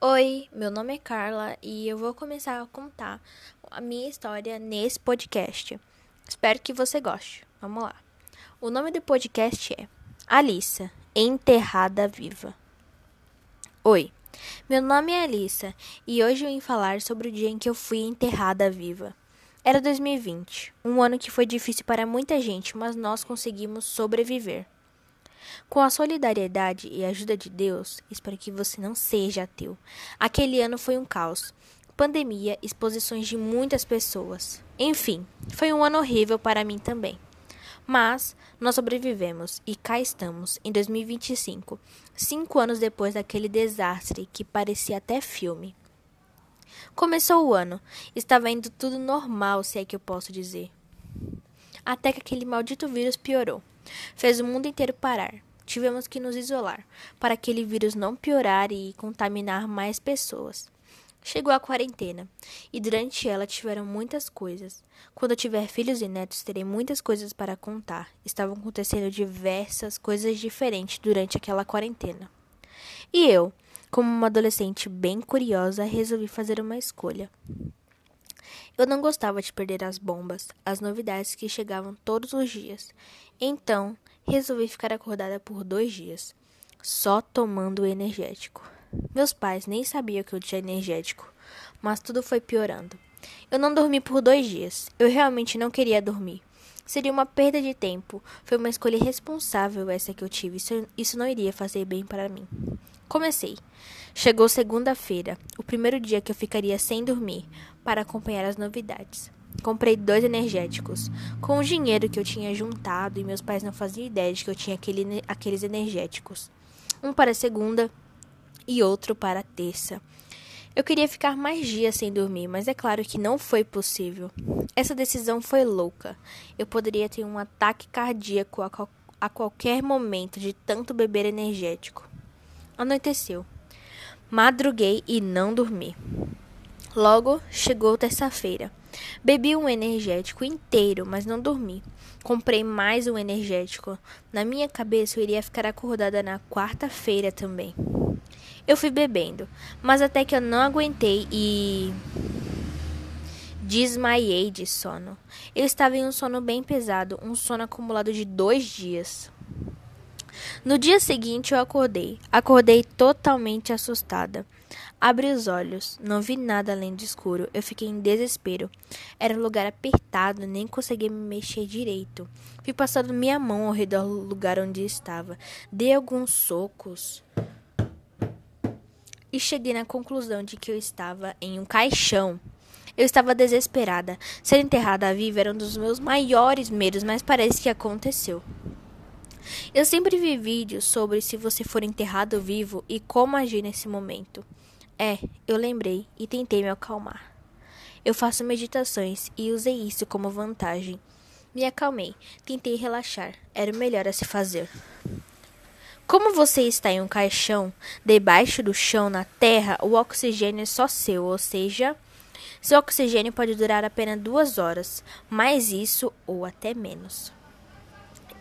Oi, meu nome é Carla e eu vou começar a contar a minha história nesse podcast. Espero que você goste. Vamos lá. O nome do podcast é Alissa, Enterrada Viva. Oi, meu nome é Alissa e hoje eu vim falar sobre o dia em que eu fui enterrada viva. Era 2020, um ano que foi difícil para muita gente, mas nós conseguimos sobreviver. Com a solidariedade e a ajuda de Deus, espero que você não seja ateu. Aquele ano foi um caos. Pandemia, exposições de muitas pessoas. Enfim, foi um ano horrível para mim também. Mas nós sobrevivemos e cá estamos, em 2025, cinco anos depois daquele desastre que parecia até filme. Começou o ano, estava indo tudo normal, se é que eu posso dizer. Até que aquele maldito vírus piorou. Fez o mundo inteiro parar. Tivemos que nos isolar para aquele vírus não piorar e contaminar mais pessoas. Chegou a quarentena e durante ela tiveram muitas coisas. Quando eu tiver filhos e netos, terei muitas coisas para contar. Estavam acontecendo diversas coisas diferentes durante aquela quarentena. E eu, como uma adolescente bem curiosa, resolvi fazer uma escolha. Eu não gostava de perder as bombas, as novidades que chegavam todos os dias. Então, resolvi ficar acordada por dois dias, só tomando energético. Meus pais nem sabiam que eu tinha energético, mas tudo foi piorando. Eu não dormi por dois dias. Eu realmente não queria dormir. Seria uma perda de tempo. Foi uma escolha irresponsável essa que eu tive. Isso, isso não iria fazer bem para mim. Comecei. Chegou segunda-feira, o primeiro dia que eu ficaria sem dormir, para acompanhar as novidades. Comprei dois energéticos, com o dinheiro que eu tinha juntado e meus pais não faziam ideia de que eu tinha aquele, aqueles energéticos. Um para segunda e outro para terça. Eu queria ficar mais dias sem dormir, mas é claro que não foi possível. Essa decisão foi louca. Eu poderia ter um ataque cardíaco a, a qualquer momento de tanto beber energético. Anoiteceu. Madruguei e não dormi. Logo chegou terça-feira. Bebi um energético inteiro, mas não dormi. Comprei mais um energético. Na minha cabeça eu iria ficar acordada na quarta-feira também. Eu fui bebendo, mas até que eu não aguentei e desmaiei de sono. Eu estava em um sono bem pesado, um sono acumulado de dois dias. No dia seguinte eu acordei. Acordei totalmente assustada. Abri os olhos, não vi nada além do escuro. Eu fiquei em desespero. Era um lugar apertado, nem conseguia me mexer direito. Fui passando minha mão ao redor do lugar onde estava. Dei alguns socos e cheguei na conclusão de que eu estava em um caixão. Eu estava desesperada. Ser enterrada viva era um dos meus maiores medos, mas parece que aconteceu. Eu sempre vi vídeos sobre se você for enterrado vivo e como agir nesse momento. É, eu lembrei e tentei me acalmar. Eu faço meditações e usei isso como vantagem. Me acalmei, tentei relaxar, era o melhor a se fazer. Como você está em um caixão, debaixo do chão, na terra, o oxigênio é só seu, ou seja, seu oxigênio pode durar apenas duas horas, mais isso ou até menos.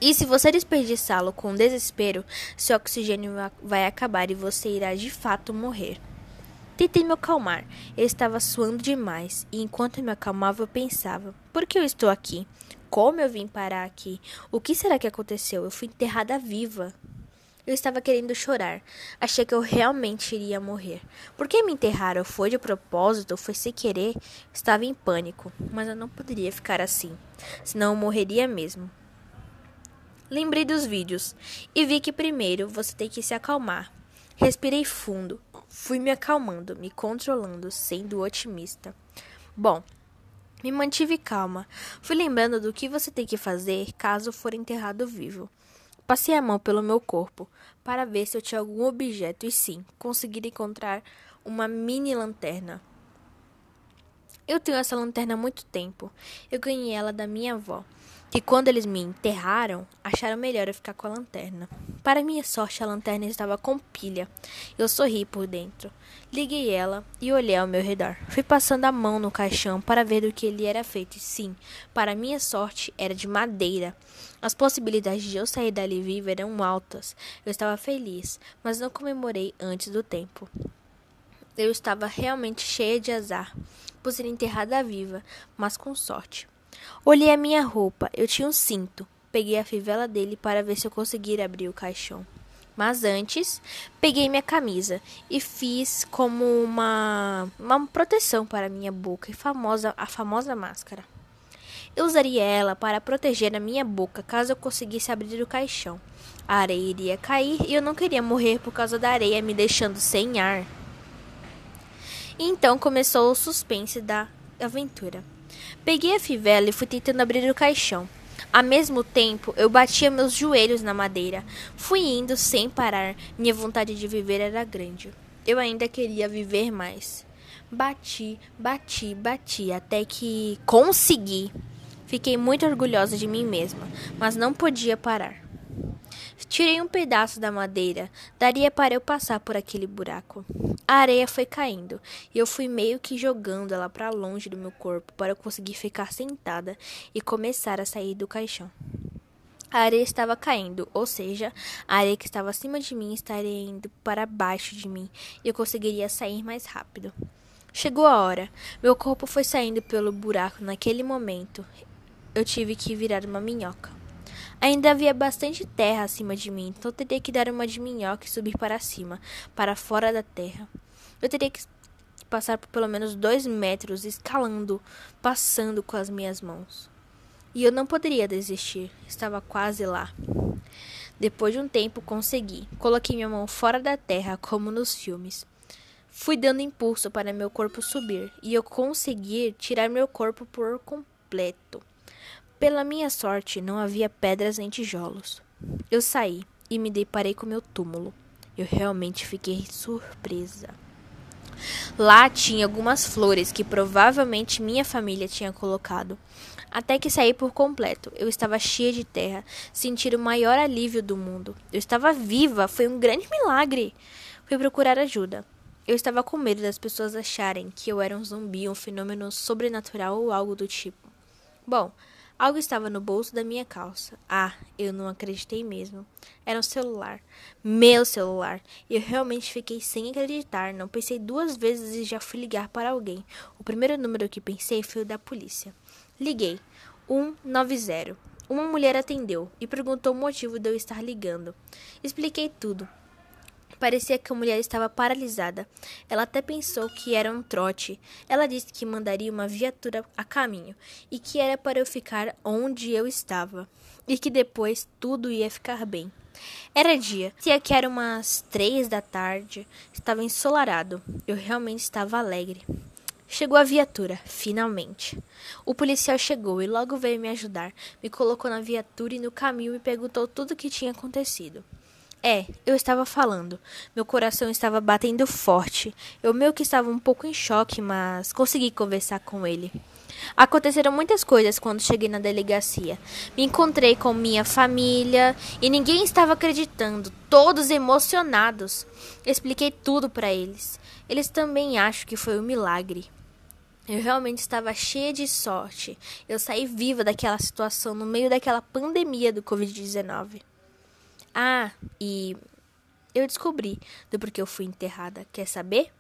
E se você desperdiçá-lo com desespero, seu oxigênio vai acabar e você irá de fato morrer. Tentei me acalmar. Eu estava suando demais, e enquanto me acalmava, eu pensava: por que eu estou aqui? Como eu vim parar aqui? O que será que aconteceu? Eu fui enterrada viva. Eu estava querendo chorar. Achei que eu realmente iria morrer. Por que me enterraram? Foi de propósito? Foi sem querer? Estava em pânico, mas eu não poderia ficar assim, senão eu morreria mesmo. Lembrei dos vídeos e vi que primeiro você tem que se acalmar. Respirei fundo, fui me acalmando, me controlando, sendo otimista. Bom, me mantive calma. Fui lembrando do que você tem que fazer caso for enterrado vivo. Passei a mão pelo meu corpo para ver se eu tinha algum objeto e sim, consegui encontrar uma mini lanterna. Eu tenho essa lanterna há muito tempo. Eu ganhei ela da minha avó que quando eles me enterraram, acharam melhor eu ficar com a lanterna. Para minha sorte, a lanterna estava com pilha. Eu sorri por dentro. Liguei ela e olhei ao meu redor. Fui passando a mão no caixão para ver do que ele era feito. E sim, para minha sorte, era de madeira. As possibilidades de eu sair dali viva eram altas. Eu estava feliz, mas não comemorei antes do tempo. Eu estava realmente cheia de azar por ser enterrada viva, mas com sorte. Olhei a minha roupa, eu tinha um cinto. Peguei a fivela dele para ver se eu conseguiria abrir o caixão. Mas antes, peguei minha camisa e fiz como uma, uma proteção para minha boca e famosa, a famosa máscara. Eu usaria ela para proteger a minha boca caso eu conseguisse abrir o caixão. A areia iria cair e eu não queria morrer por causa da areia me deixando sem ar. Então começou o suspense da aventura. Peguei a fivela e fui tentando abrir o caixão. Ao mesmo tempo, eu batia meus joelhos na madeira. Fui indo sem parar. Minha vontade de viver era grande. Eu ainda queria viver mais. Bati, bati, bati, até que consegui. Fiquei muito orgulhosa de mim mesma, mas não podia parar. Tirei um pedaço da madeira, daria para eu passar por aquele buraco. A areia foi caindo e eu fui meio que jogando ela para longe do meu corpo para eu conseguir ficar sentada e começar a sair do caixão. A areia estava caindo, ou seja, a areia que estava acima de mim estaria indo para baixo de mim e eu conseguiria sair mais rápido. Chegou a hora. Meu corpo foi saindo pelo buraco naquele momento. Eu tive que virar uma minhoca. Ainda havia bastante terra acima de mim, então teria que dar uma de minhoca e subir para cima, para fora da terra. Eu teria que passar por pelo menos dois metros, escalando, passando com as minhas mãos. E eu não poderia desistir, estava quase lá. Depois de um tempo consegui. Coloquei minha mão fora da terra, como nos filmes. Fui dando impulso para meu corpo subir, e eu consegui tirar meu corpo por completo. Pela minha sorte, não havia pedras nem tijolos. Eu saí e me deparei com meu túmulo. Eu realmente fiquei surpresa. Lá tinha algumas flores que provavelmente minha família tinha colocado. Até que saí por completo. Eu estava cheia de terra, senti o maior alívio do mundo. Eu estava viva, foi um grande milagre. Fui procurar ajuda. Eu estava com medo das pessoas acharem que eu era um zumbi, um fenômeno sobrenatural ou algo do tipo. Bom, Algo estava no bolso da minha calça. Ah, eu não acreditei mesmo. Era um celular. Meu celular. Eu realmente fiquei sem acreditar. Não pensei duas vezes e já fui ligar para alguém. O primeiro número que pensei foi o da polícia. Liguei. 190. Uma mulher atendeu e perguntou o motivo de eu estar ligando. Expliquei tudo. Parecia que a mulher estava paralisada. Ela até pensou que era um trote. Ela disse que mandaria uma viatura a caminho e que era para eu ficar onde eu estava e que depois tudo ia ficar bem. Era dia, se que era umas três da tarde, estava ensolarado. Eu realmente estava alegre. Chegou a viatura, finalmente. O policial chegou e logo veio me ajudar. Me colocou na viatura e no caminho me perguntou tudo o que tinha acontecido. É, eu estava falando. Meu coração estava batendo forte. Eu meio que estava um pouco em choque, mas consegui conversar com ele. Aconteceram muitas coisas quando cheguei na delegacia. Me encontrei com minha família e ninguém estava acreditando, todos emocionados. Expliquei tudo para eles. Eles também acham que foi um milagre. Eu realmente estava cheia de sorte. Eu saí viva daquela situação no meio daquela pandemia do Covid-19. Ah, e eu descobri do porquê eu fui enterrada. Quer saber?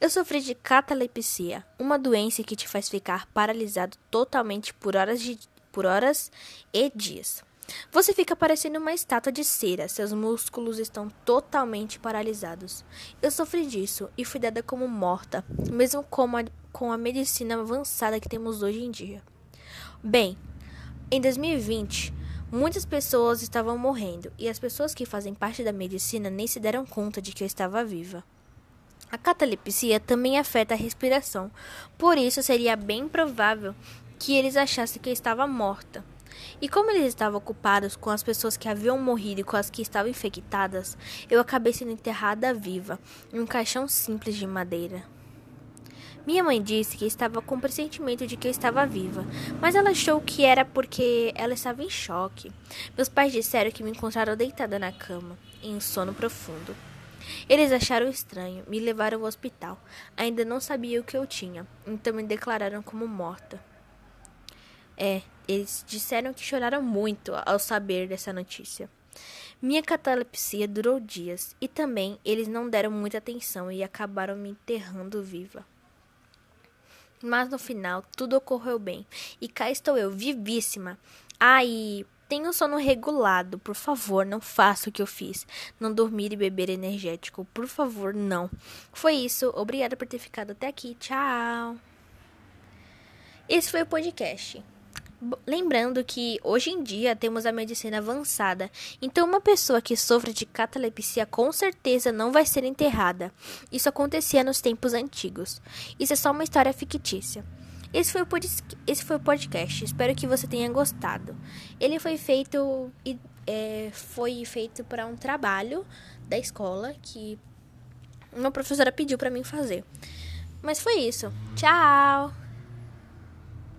Eu sofri de catalepsia, uma doença que te faz ficar paralisado totalmente por horas, de, por horas e dias. Você fica parecendo uma estátua de cera, seus músculos estão totalmente paralisados. Eu sofri disso e fui dada como morta, mesmo com a, com a medicina avançada que temos hoje em dia. Bem, em 2020, Muitas pessoas estavam morrendo e as pessoas que fazem parte da medicina nem se deram conta de que eu estava viva. A catalepsia também afeta a respiração, por isso seria bem provável que eles achassem que eu estava morta. E como eles estavam ocupados com as pessoas que haviam morrido e com as que estavam infectadas, eu acabei sendo enterrada viva em um caixão simples de madeira. Minha mãe disse que estava com o pressentimento de que eu estava viva, mas ela achou que era porque ela estava em choque. Meus pais disseram que me encontraram deitada na cama, em um sono profundo. Eles acharam estranho, me levaram ao hospital. Ainda não sabia o que eu tinha, então me declararam como morta. É, eles disseram que choraram muito ao saber dessa notícia. Minha catalepsia durou dias e também eles não deram muita atenção e acabaram me enterrando viva. Mas no final tudo ocorreu bem e cá estou eu, vivíssima. Ah, tenho sono regulado, por favor, não faça o que eu fiz. Não dormir e beber energético, por favor, não. Foi isso, obrigada por ter ficado até aqui. Tchau. Esse foi o podcast. Lembrando que hoje em dia temos a medicina avançada, então uma pessoa que sofre de catalepsia com certeza não vai ser enterrada. Isso acontecia nos tempos antigos. Isso é só uma história fictícia. Esse foi o, esse foi o podcast. Espero que você tenha gostado. Ele foi feito é, foi feito para um trabalho da escola que uma professora pediu para mim fazer. Mas foi isso. Tchau.